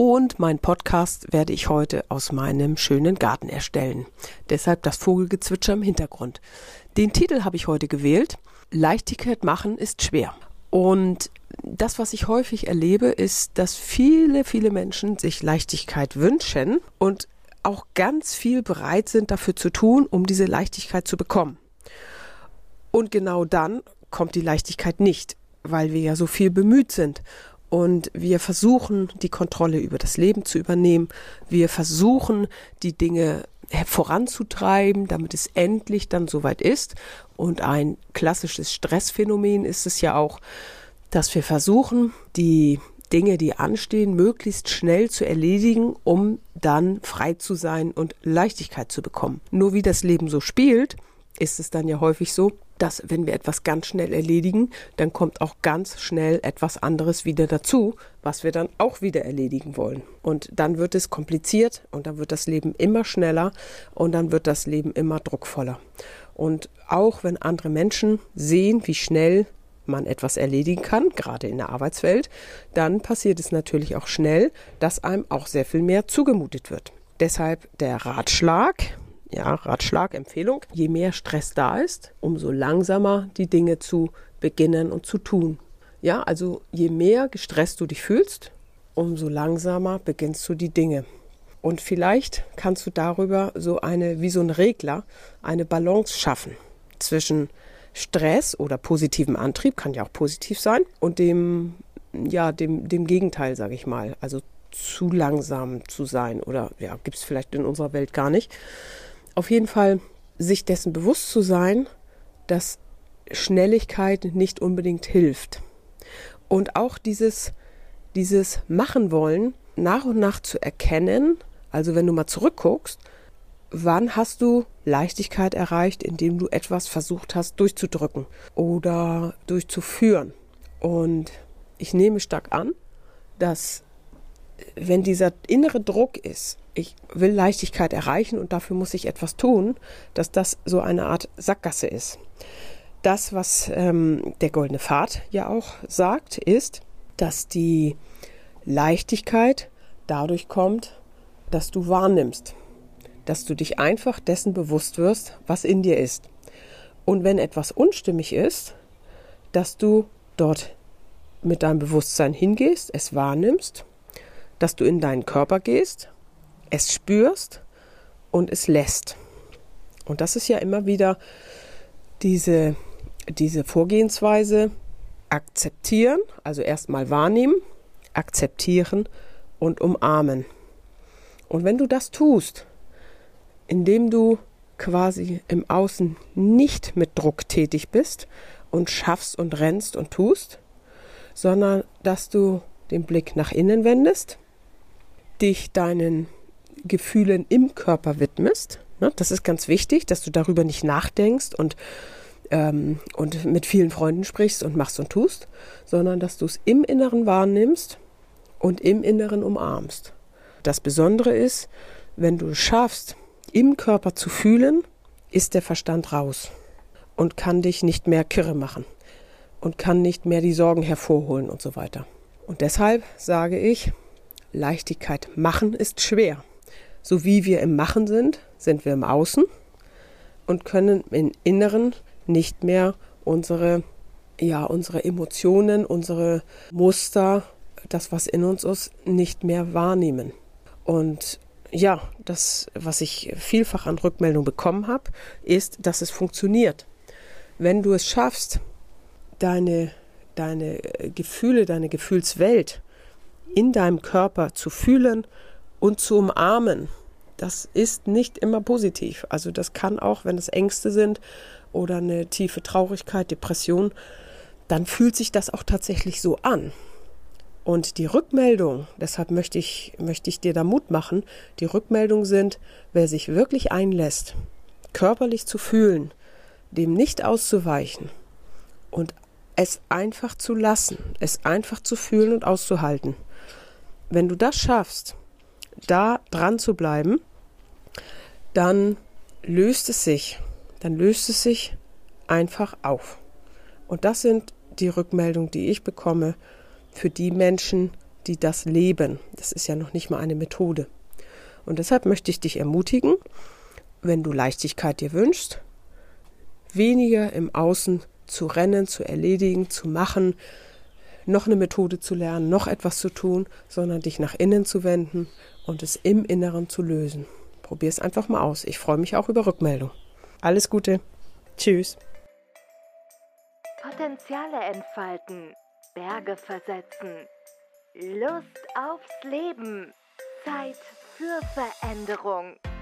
Und mein Podcast werde ich heute aus meinem schönen Garten erstellen. Deshalb das Vogelgezwitscher im Hintergrund. Den Titel habe ich heute gewählt. Leichtigkeit machen ist schwer. Und das, was ich häufig erlebe, ist, dass viele, viele Menschen sich Leichtigkeit wünschen und auch ganz viel bereit sind dafür zu tun, um diese Leichtigkeit zu bekommen. Und genau dann kommt die Leichtigkeit nicht, weil wir ja so viel bemüht sind und wir versuchen, die Kontrolle über das Leben zu übernehmen. Wir versuchen, die Dinge voranzutreiben, damit es endlich dann soweit ist. Und ein klassisches Stressphänomen ist es ja auch, dass wir versuchen, die Dinge, die anstehen, möglichst schnell zu erledigen, um dann frei zu sein und Leichtigkeit zu bekommen. Nur wie das Leben so spielt, ist es dann ja häufig so, dass wenn wir etwas ganz schnell erledigen, dann kommt auch ganz schnell etwas anderes wieder dazu, was wir dann auch wieder erledigen wollen. Und dann wird es kompliziert und dann wird das Leben immer schneller und dann wird das Leben immer druckvoller. Und auch wenn andere Menschen sehen, wie schnell man etwas erledigen kann, gerade in der Arbeitswelt, dann passiert es natürlich auch schnell, dass einem auch sehr viel mehr zugemutet wird. Deshalb der Ratschlag, ja, Ratschlag, Empfehlung, je mehr Stress da ist, umso langsamer die Dinge zu beginnen und zu tun. Ja, also je mehr gestresst du dich fühlst, umso langsamer beginnst du die Dinge. Und vielleicht kannst du darüber so eine, wie so ein Regler, eine Balance schaffen zwischen Stress oder positivem Antrieb, kann ja auch positiv sein, und dem, ja, dem, dem Gegenteil, sage ich mal. Also zu langsam zu sein oder ja, gibt es vielleicht in unserer Welt gar nicht auf jeden Fall sich dessen bewusst zu sein, dass Schnelligkeit nicht unbedingt hilft. Und auch dieses, dieses Machen wollen, nach und nach zu erkennen, also wenn du mal zurückguckst, wann hast du Leichtigkeit erreicht, indem du etwas versucht hast durchzudrücken oder durchzuführen. Und ich nehme stark an, dass wenn dieser innere Druck ist, ich will Leichtigkeit erreichen und dafür muss ich etwas tun, dass das so eine Art Sackgasse ist. Das, was ähm, der goldene Pfad ja auch sagt, ist, dass die Leichtigkeit dadurch kommt, dass du wahrnimmst, dass du dich einfach dessen bewusst wirst, was in dir ist. Und wenn etwas unstimmig ist, dass du dort mit deinem Bewusstsein hingehst, es wahrnimmst dass du in deinen Körper gehst, es spürst und es lässt. Und das ist ja immer wieder diese, diese Vorgehensweise, akzeptieren, also erstmal wahrnehmen, akzeptieren und umarmen. Und wenn du das tust, indem du quasi im Außen nicht mit Druck tätig bist und schaffst und rennst und tust, sondern dass du den Blick nach innen wendest, dich deinen Gefühlen im Körper widmest. Ne? Das ist ganz wichtig, dass du darüber nicht nachdenkst und, ähm, und mit vielen Freunden sprichst und machst und tust, sondern dass du es im Inneren wahrnimmst und im Inneren umarmst. Das Besondere ist, wenn du es schaffst, im Körper zu fühlen, ist der Verstand raus und kann dich nicht mehr kirre machen und kann nicht mehr die Sorgen hervorholen und so weiter. Und deshalb sage ich, Leichtigkeit machen ist schwer. So wie wir im Machen sind, sind wir im Außen und können im Inneren nicht mehr unsere, ja, unsere Emotionen, unsere Muster, das, was in uns ist, nicht mehr wahrnehmen. Und ja, das, was ich vielfach an Rückmeldung bekommen habe, ist, dass es funktioniert. Wenn du es schaffst, deine, deine Gefühle, deine Gefühlswelt in deinem Körper zu fühlen und zu umarmen. Das ist nicht immer positiv. Also das kann auch, wenn es Ängste sind oder eine tiefe Traurigkeit, Depression, dann fühlt sich das auch tatsächlich so an. Und die Rückmeldung, deshalb möchte ich, möchte ich dir da Mut machen, die Rückmeldung sind, wer sich wirklich einlässt, körperlich zu fühlen, dem nicht auszuweichen und es einfach zu lassen, es einfach zu fühlen und auszuhalten. Wenn du das schaffst, da dran zu bleiben, dann löst es sich, dann löst es sich einfach auf. Und das sind die Rückmeldungen, die ich bekomme für die Menschen, die das leben. Das ist ja noch nicht mal eine Methode. Und deshalb möchte ich dich ermutigen, wenn du Leichtigkeit dir wünschst, weniger im Außen zu rennen, zu erledigen, zu machen, noch eine Methode zu lernen, noch etwas zu tun, sondern dich nach innen zu wenden und es im Inneren zu lösen. Probier es einfach mal aus. Ich freue mich auch über Rückmeldung. Alles Gute. Tschüss. Potenziale entfalten, Berge versetzen, Lust aufs Leben, Zeit für Veränderung.